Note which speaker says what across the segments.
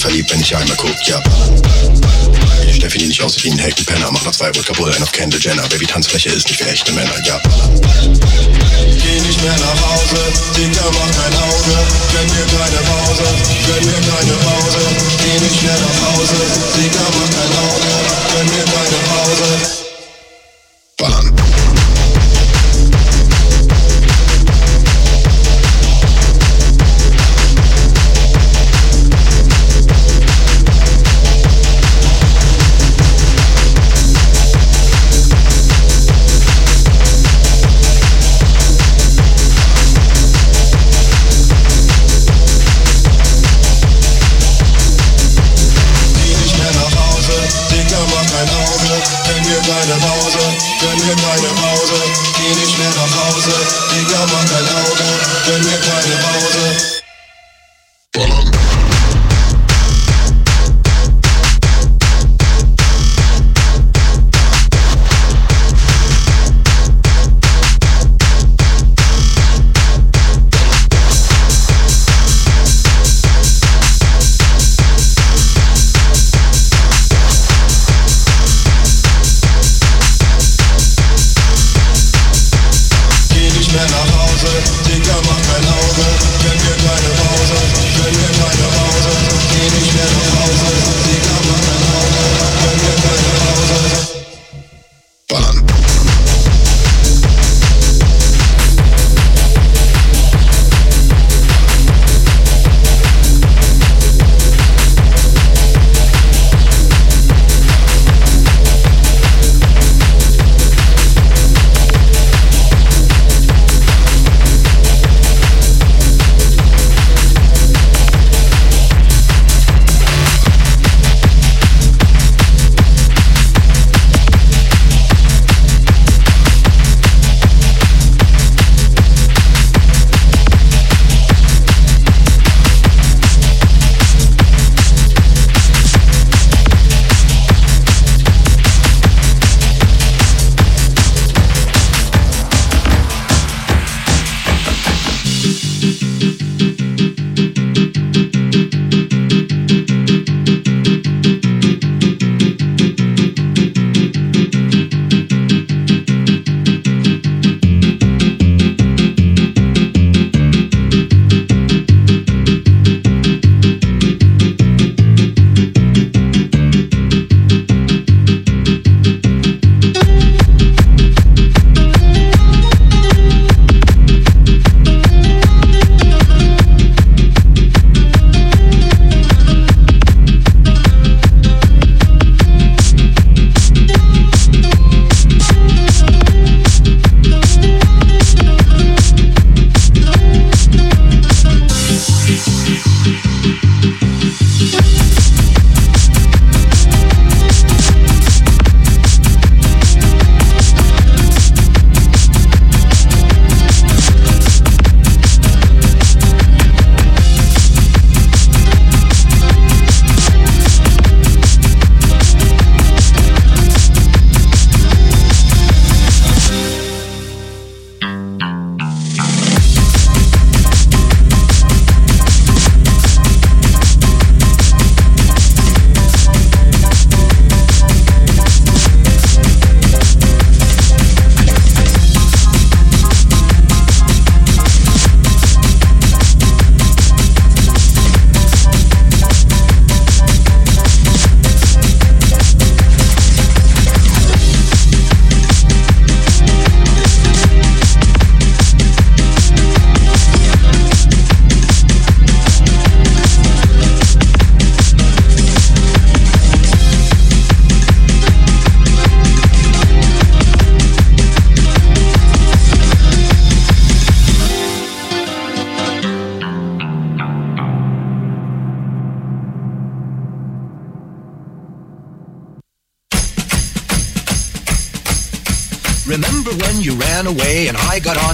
Speaker 1: verliebt, wenn ich einmal guck, ja. Steffi, die nicht aussieht wie ein Heckenpenner, mach nach zwei Wochen kaputt, ein auf Kendall Jenner. Baby, Tanzfläche ist nicht für echte Männer, ja. Geh
Speaker 2: nicht mehr nach Hause, Dicker mach kein Auge, gönn mir keine Pause, gönn mir keine Pause, geh nicht mehr nach Hause, Dicker mach kein Auge, gönn mir keine Pause.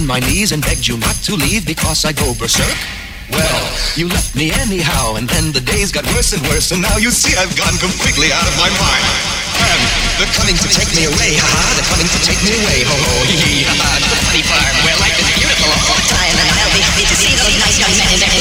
Speaker 3: My knees and begged you not to leave because I go berserk? Well, you left me anyhow, and then the days got worse and worse, and now you see I've gone completely out of my mind. And they're coming to take me away, ha They're coming to take me away, ho ho, hee hee, ha ha. To the funny farm where life is beautiful all the time, and I'll be happy to see those nice young men in their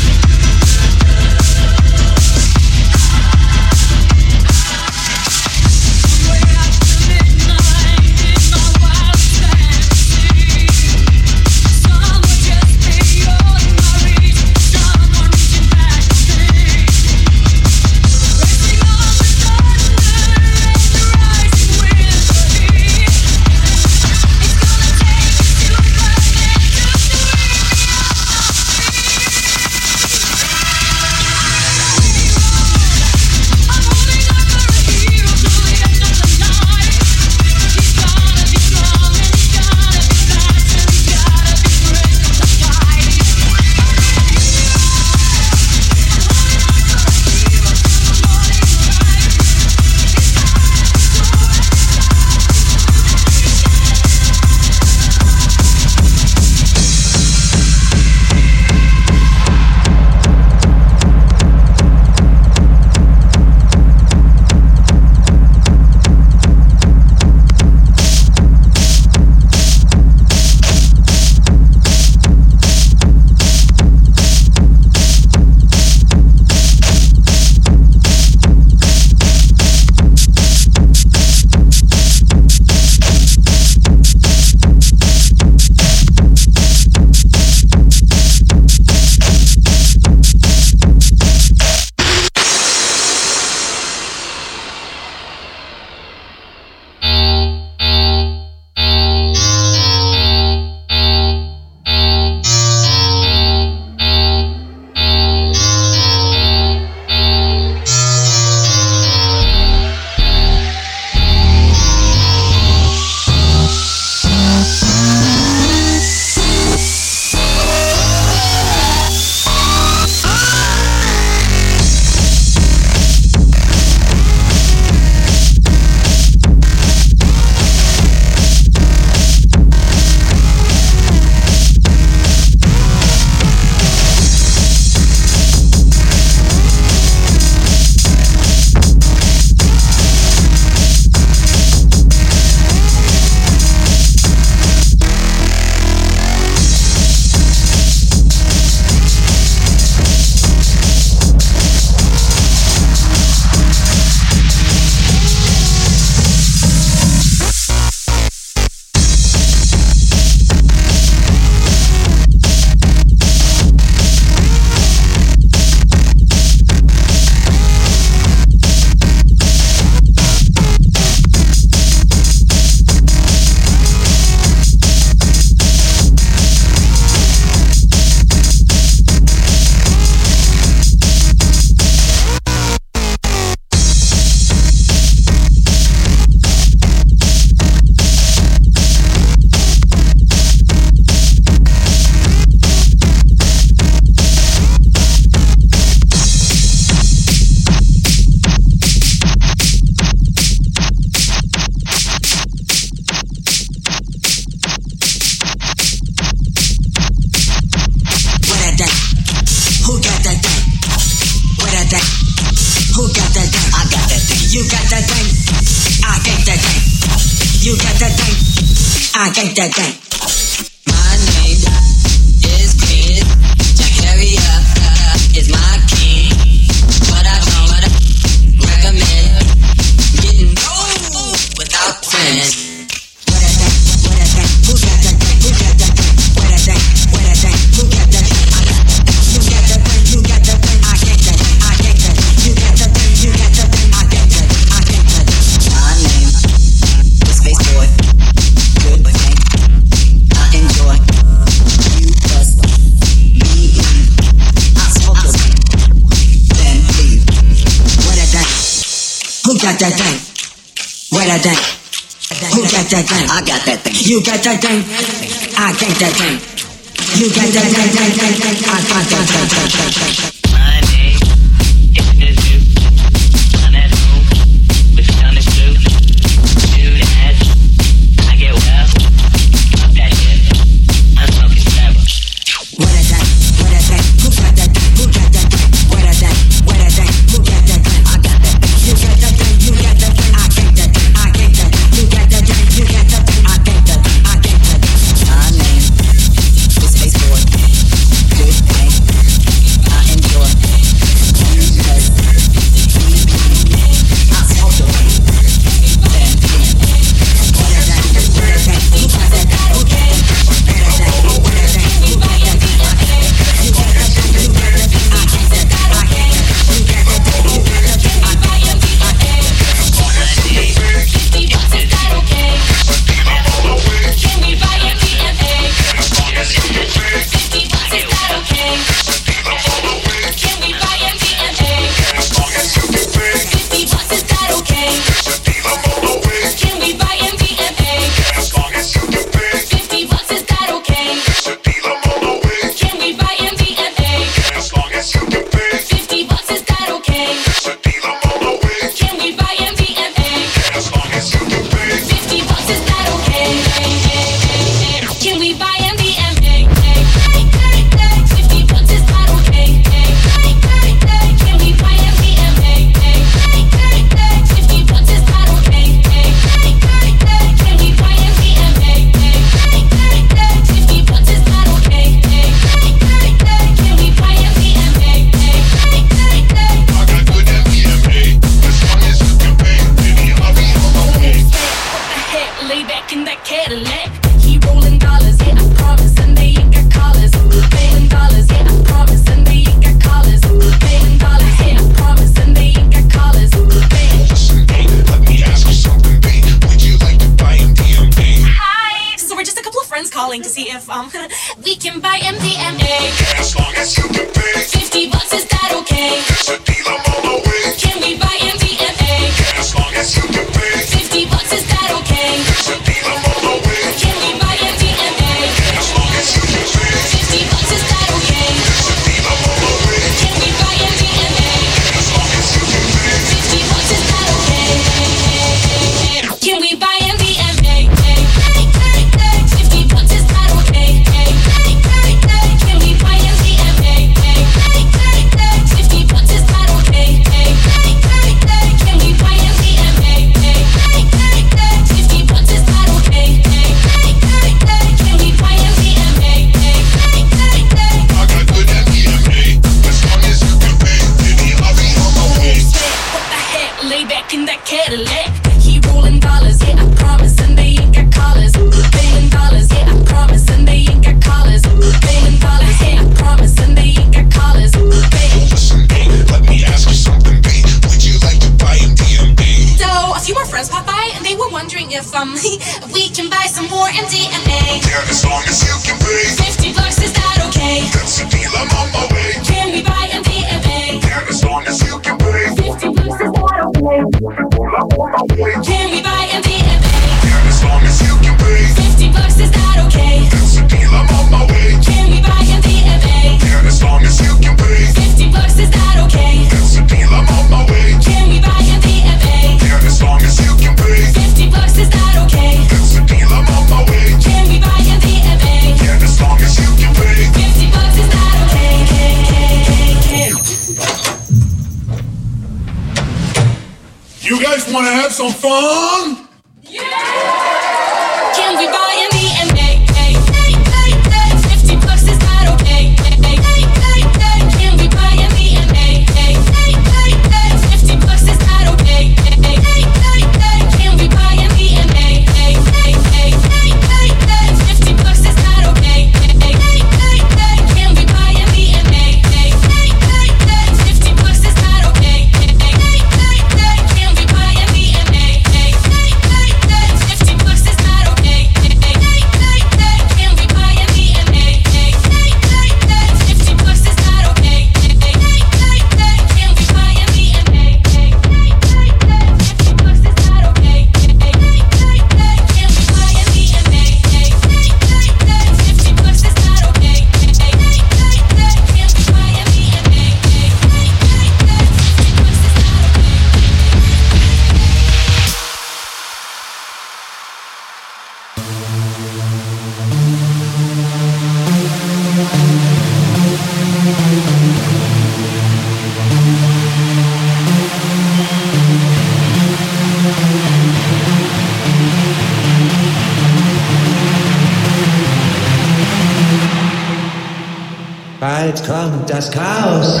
Speaker 4: Kommt das Chaos.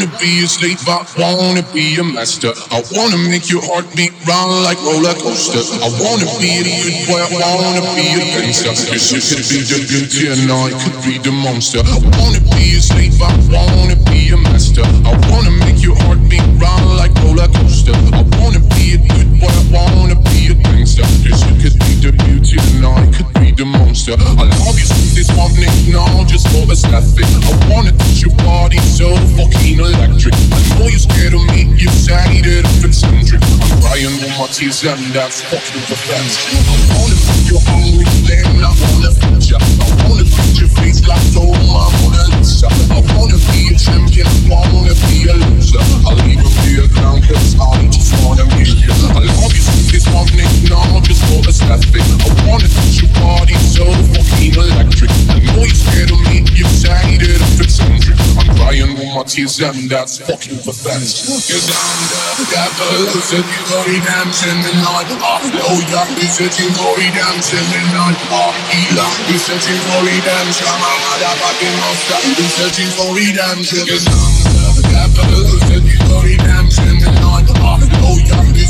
Speaker 1: Wanna be a slave, I wanna be a master. I wanna make your heart beat round like roller coaster. I wanna be a good boy, I wanna be a gangster. Yes, you could be the beauty and I could be the monster. I wanna be a slave, I wanna be a master. I wanna make your heart beat round like roller coaster. I wanna monster. I love you since this morning, now just for a snapping. I wanna touch your body so fucking electric. I know you're scared of me, you say that I'm eccentric. I'm crying with my tears and that's fucking pathetic. I wanna put your hungry flame, I wanna feed ya. I wanna put your face like oh my Mona Lisa. I wanna be a champion, I wanna be a loser. I'll even be a clown cause I just wanna meet you. I love you my tears and that's fucking pathetic. Cause I'm the devil who said you already dancing the night. Oh, no, yeah, you said you already dancing the night. Oh, Ela, you said you already dancing. I'm a motherfucking monster. You said you already dancing. Cause I'm the devil who said you glory dancing the night. Ah, oh, yeah, be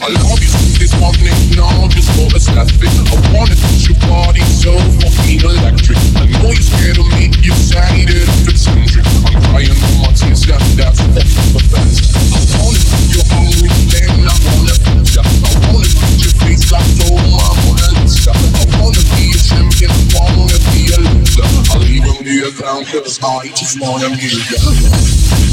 Speaker 1: I love you this just. I wanna touch your body so fucking electric. I know you're scared of me, you I'm crying on my tears. I wanna your I wanna ya. I wanna put your face like ya. I wanna be a champion, I wanna be a loser. I'll even be a clown cause I just wanna be ya.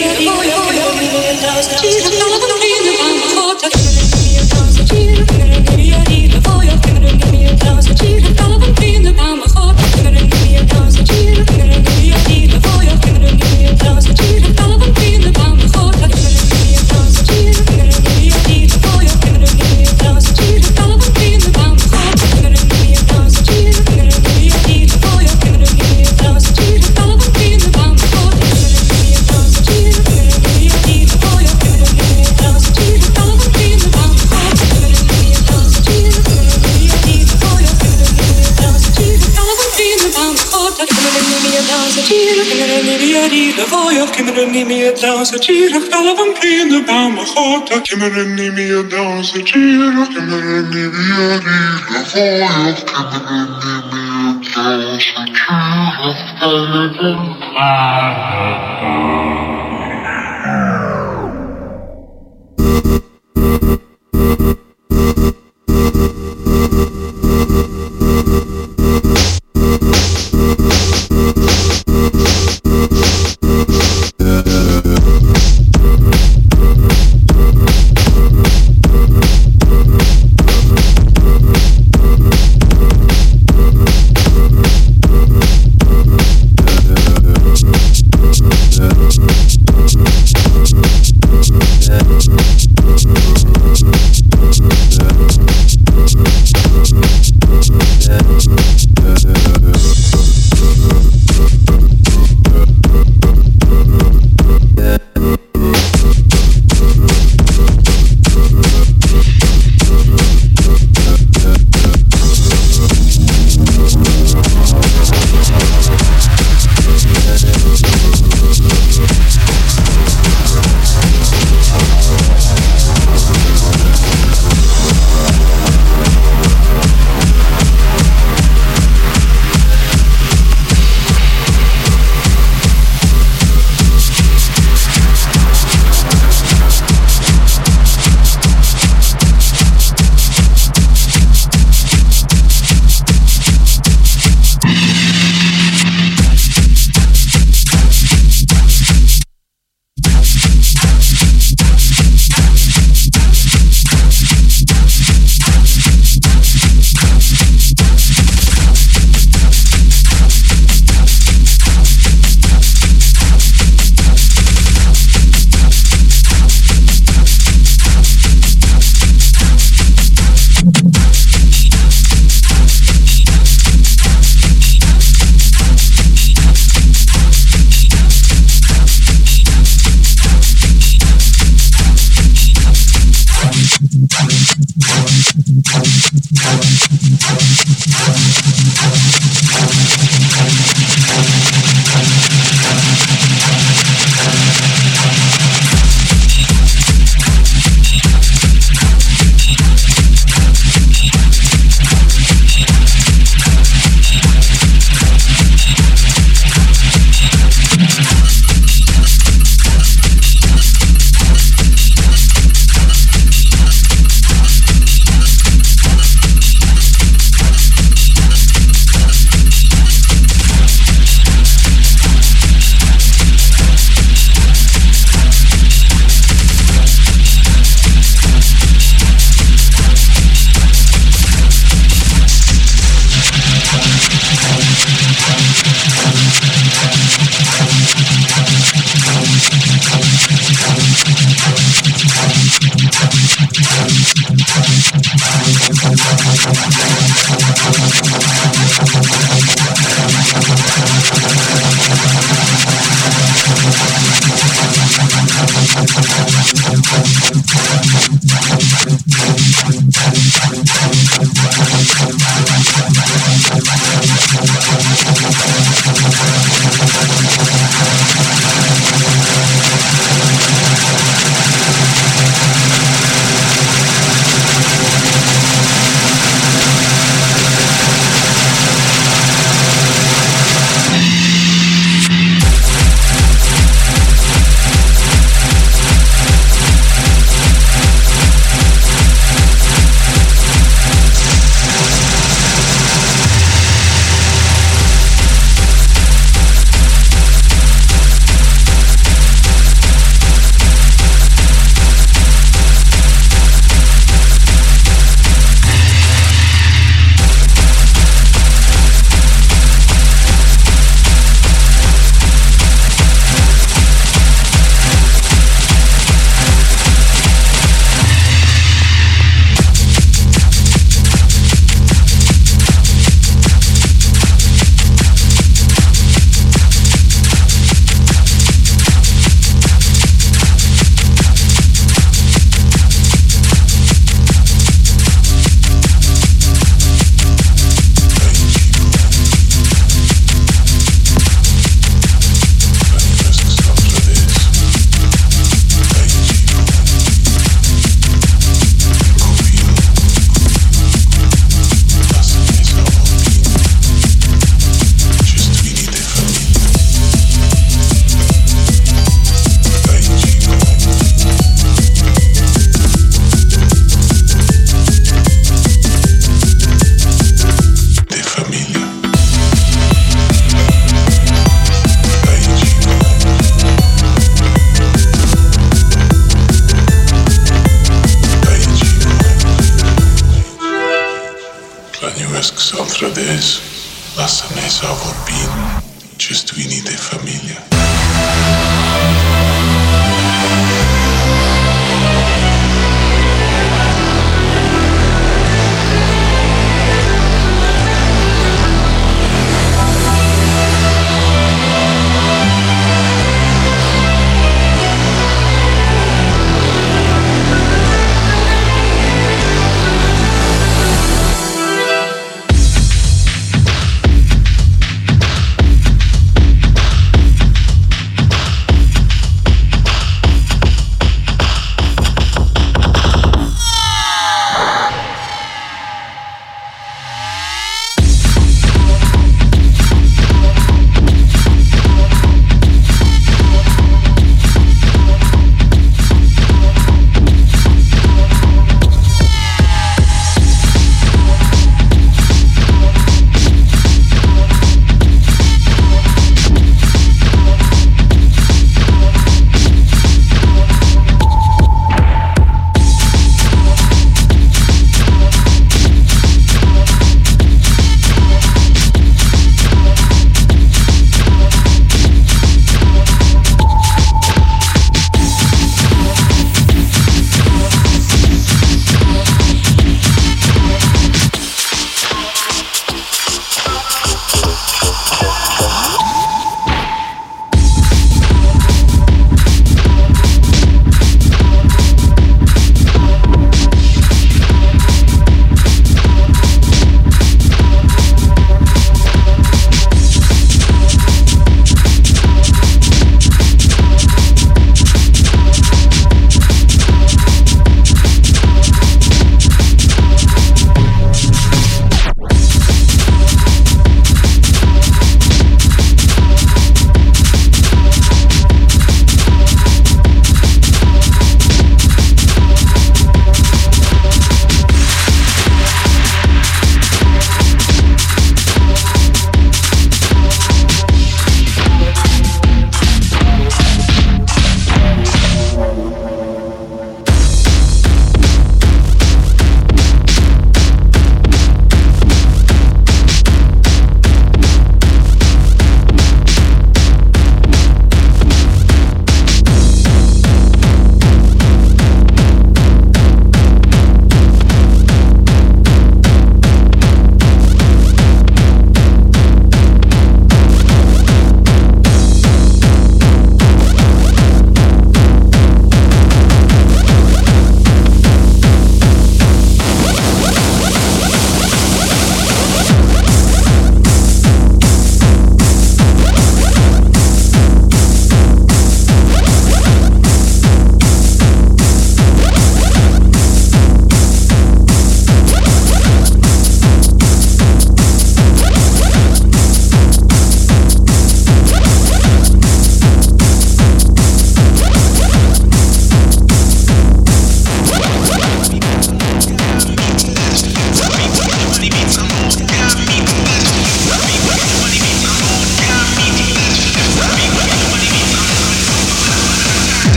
Speaker 5: 给
Speaker 6: 个棒 meer dansen, tjieren, vallen van vrienden, baan mijn god. Kinderen niet meer dansen, tjieren, kinderen niet meer rieden, voor je kinderen niet meer dansen, tjieren,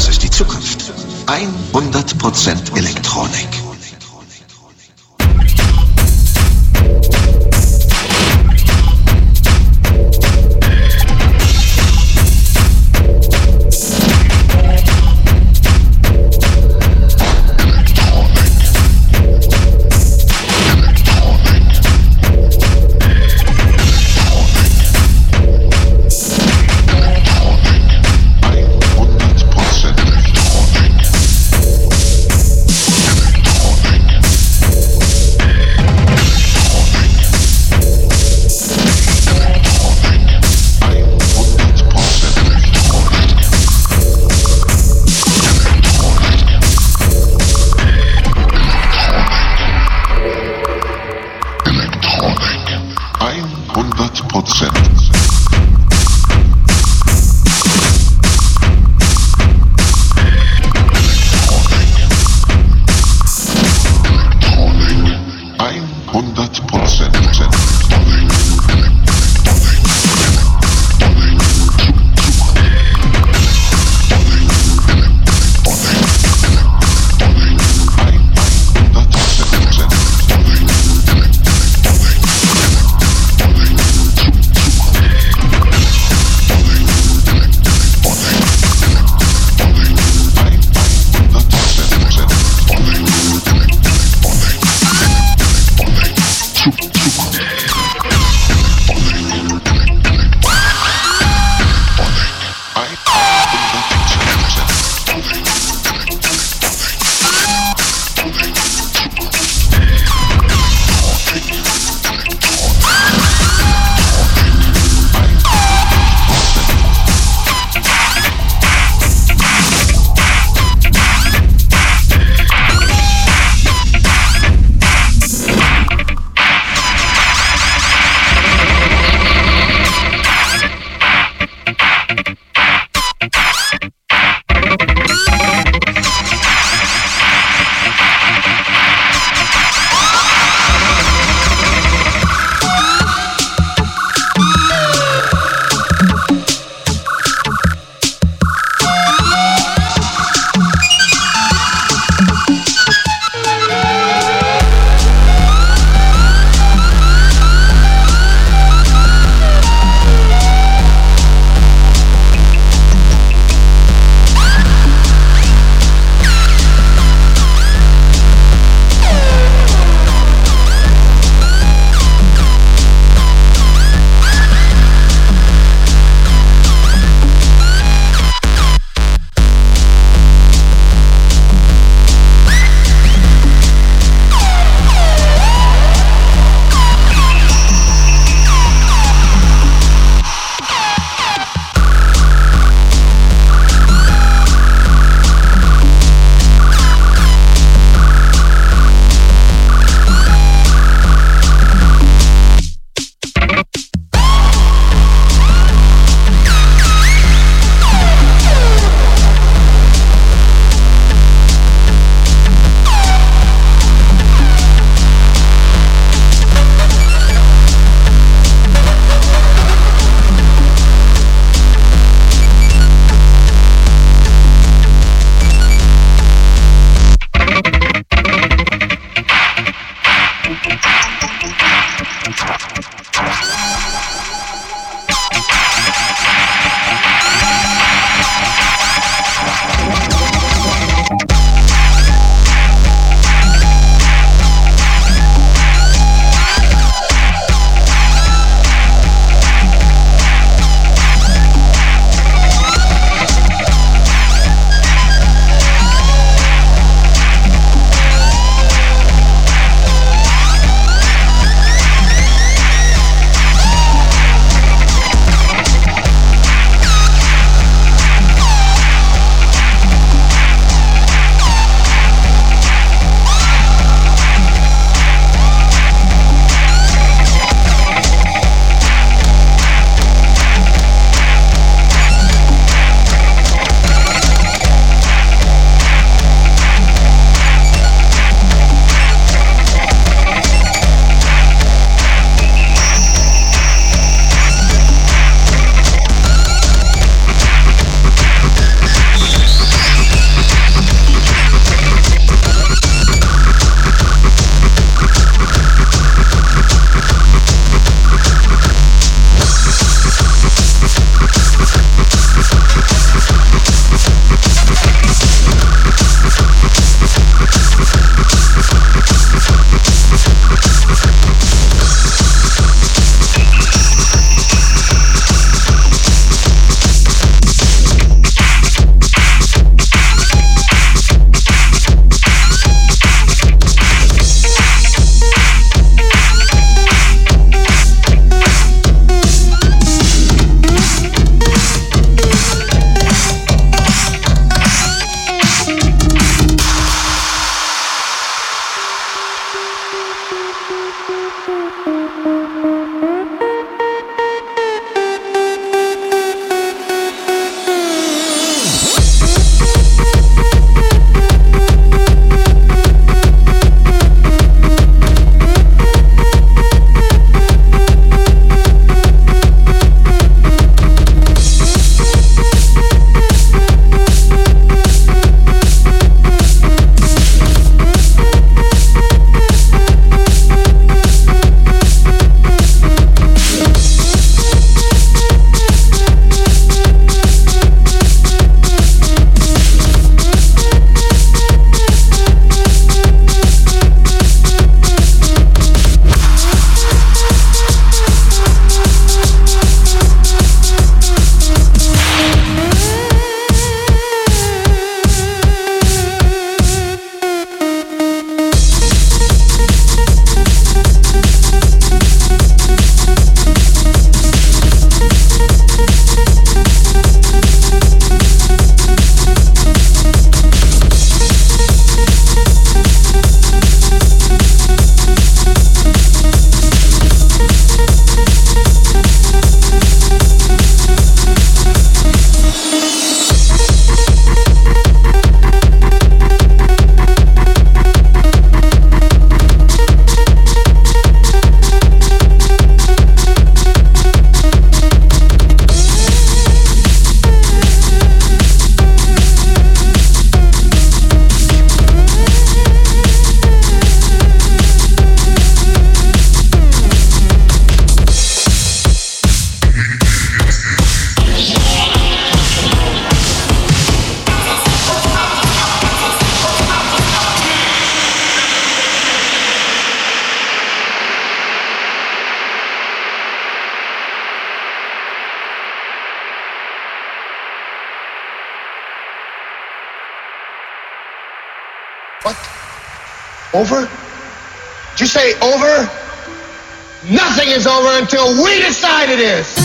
Speaker 7: Das ist die Zukunft. 100% Elektronik.
Speaker 8: Over? Did you say over? Nothing is over until we decide it is.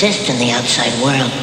Speaker 9: Exist in the outside world.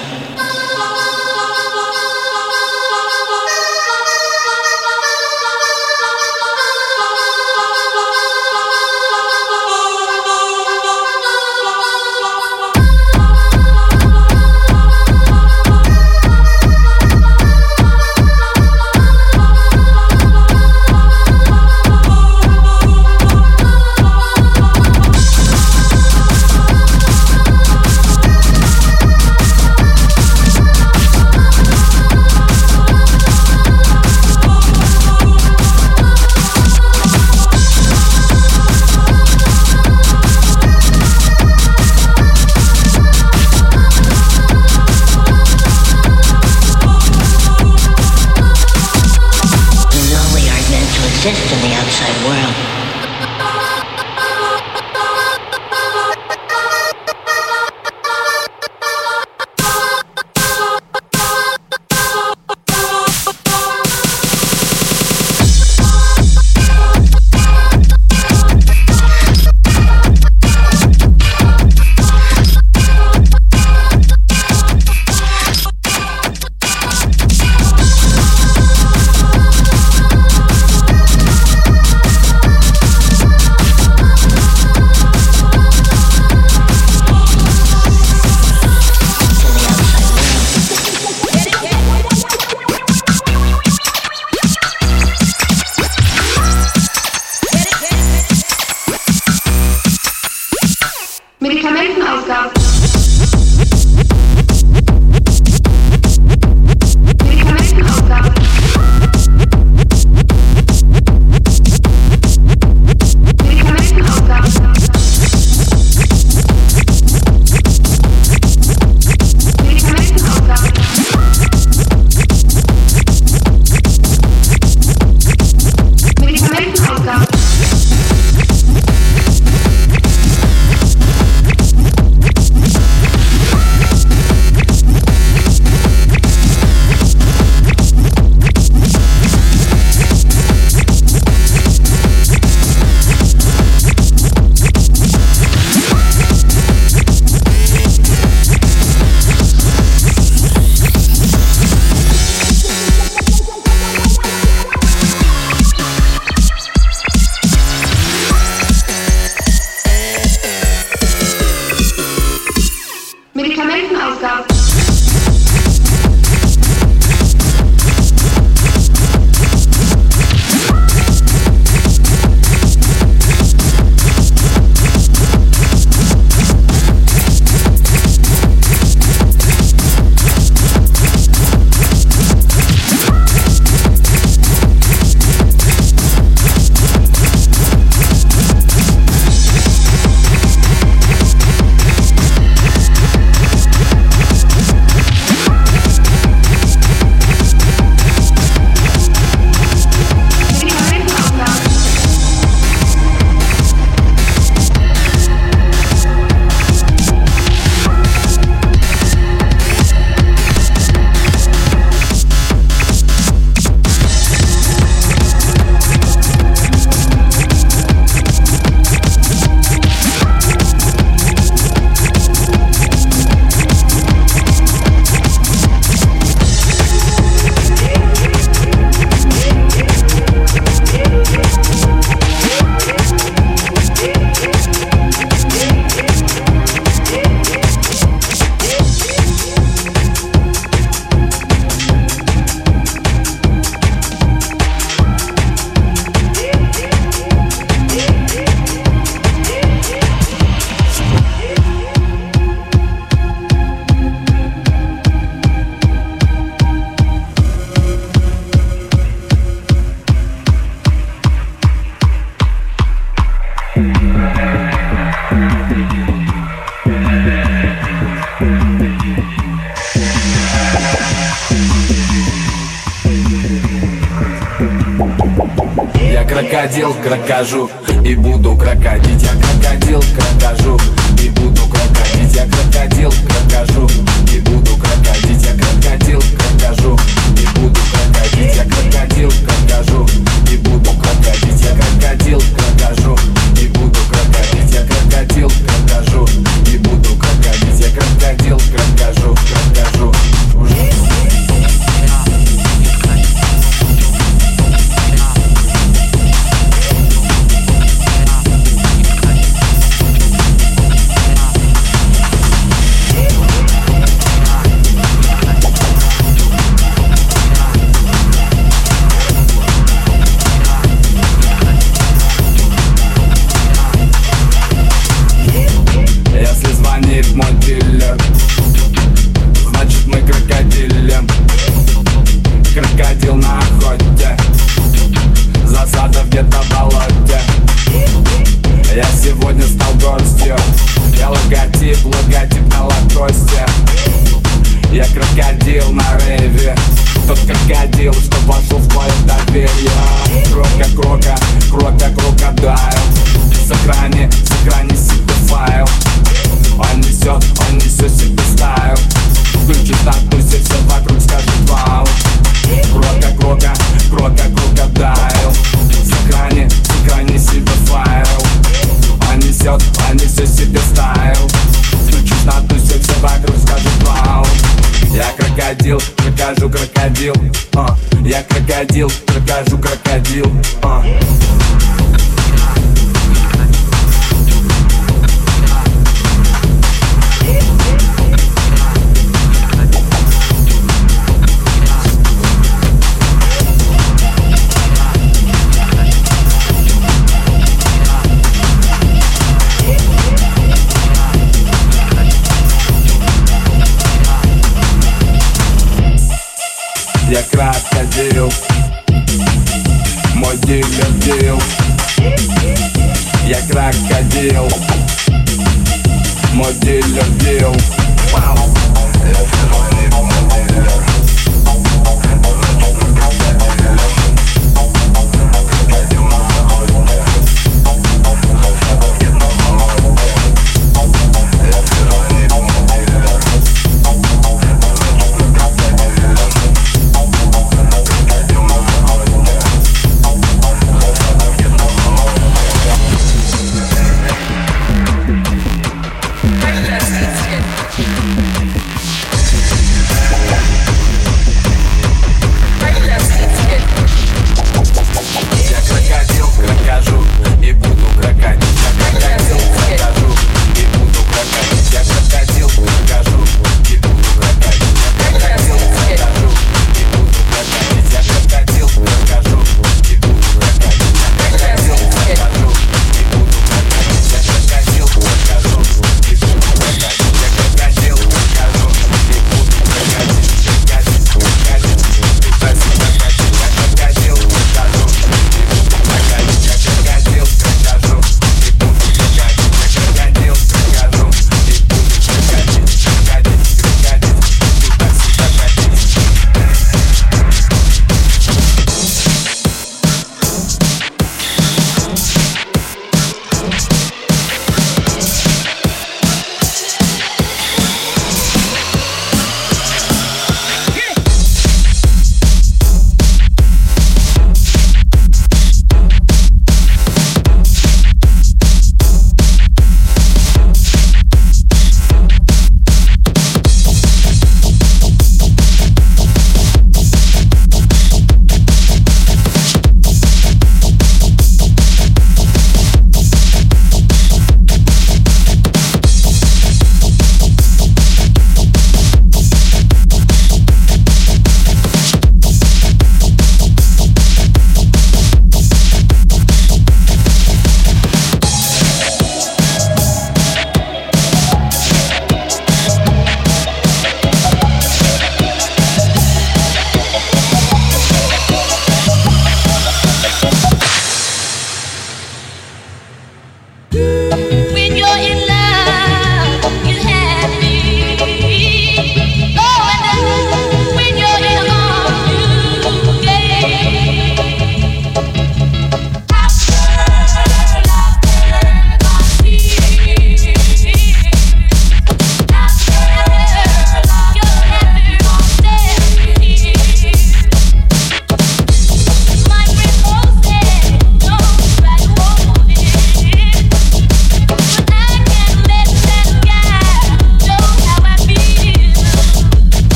Speaker 10: крокодил,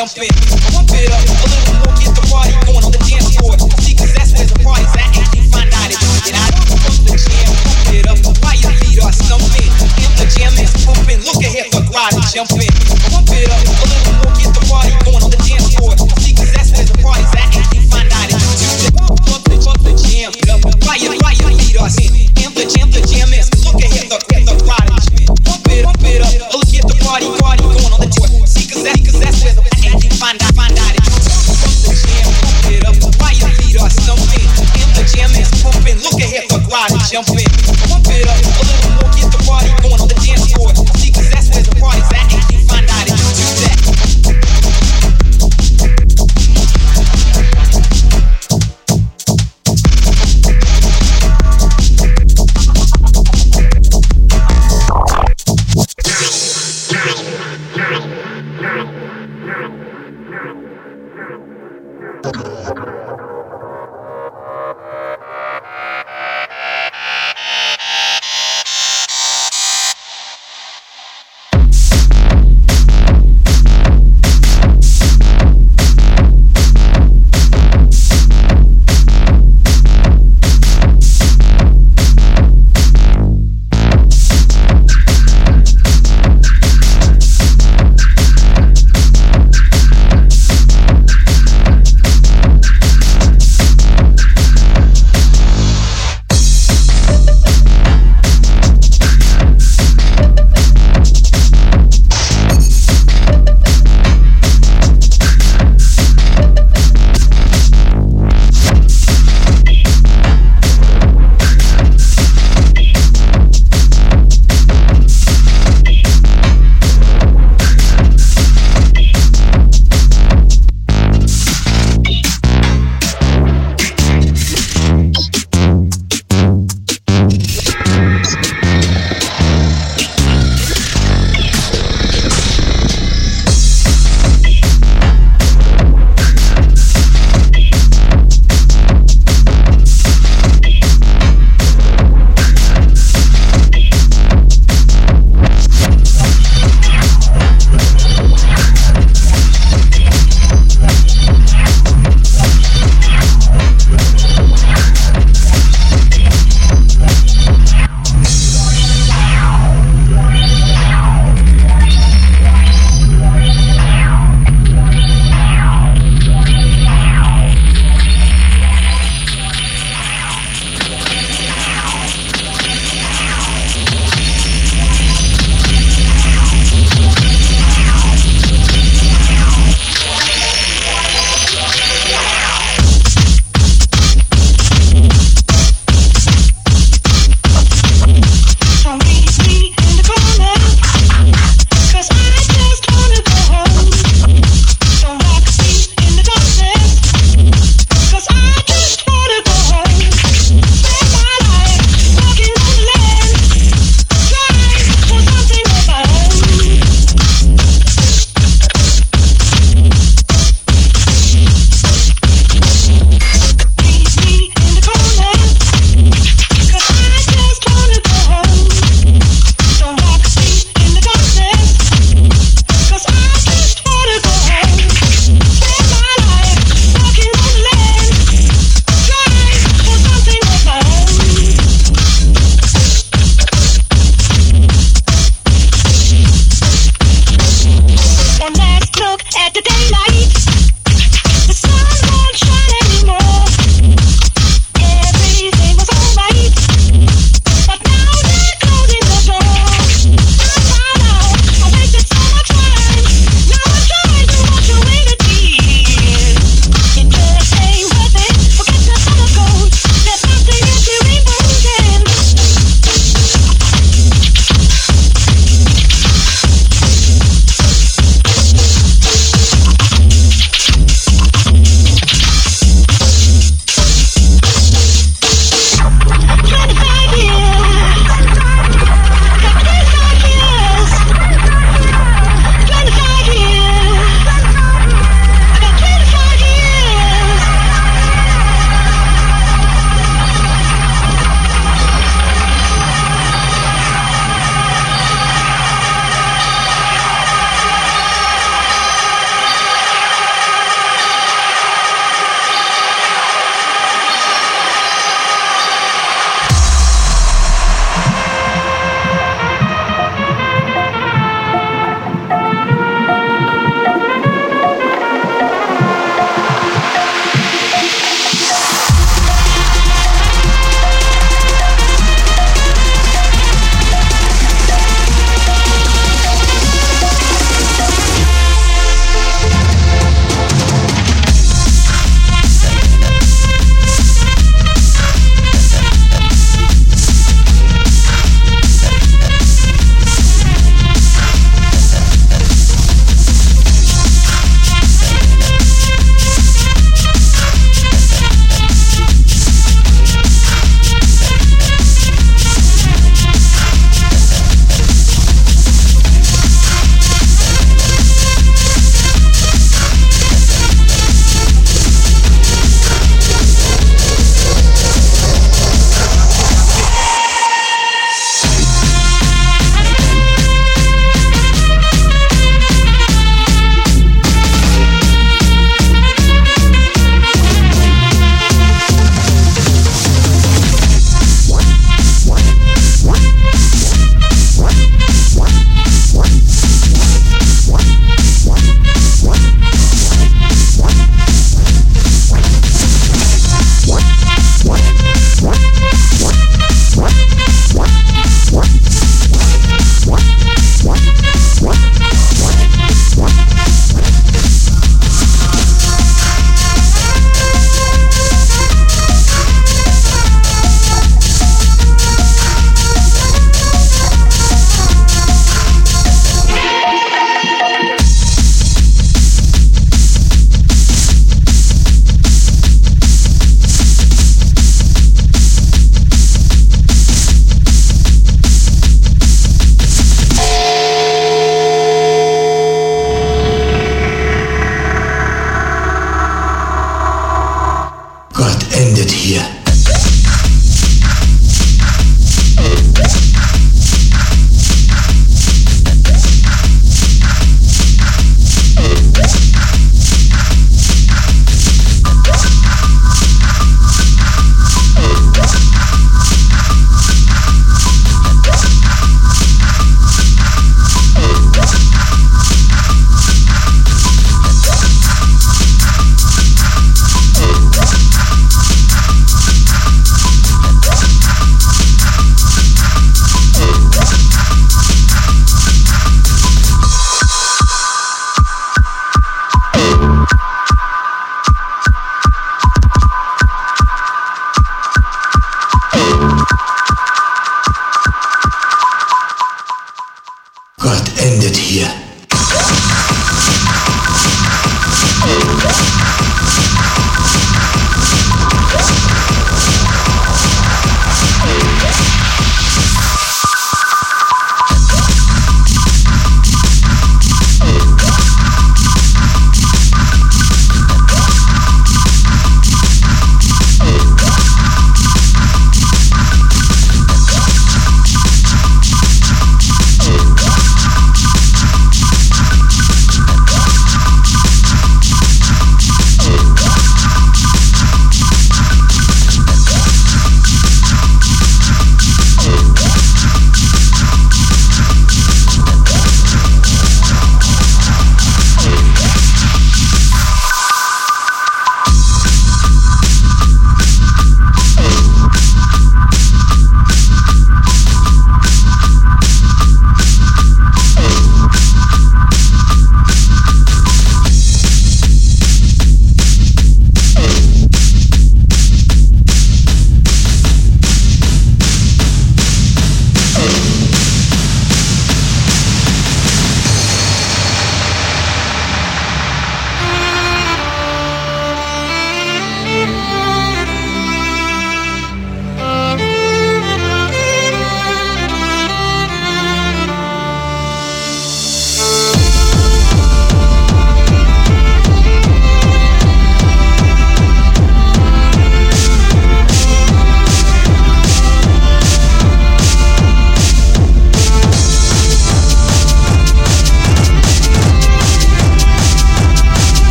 Speaker 2: campeão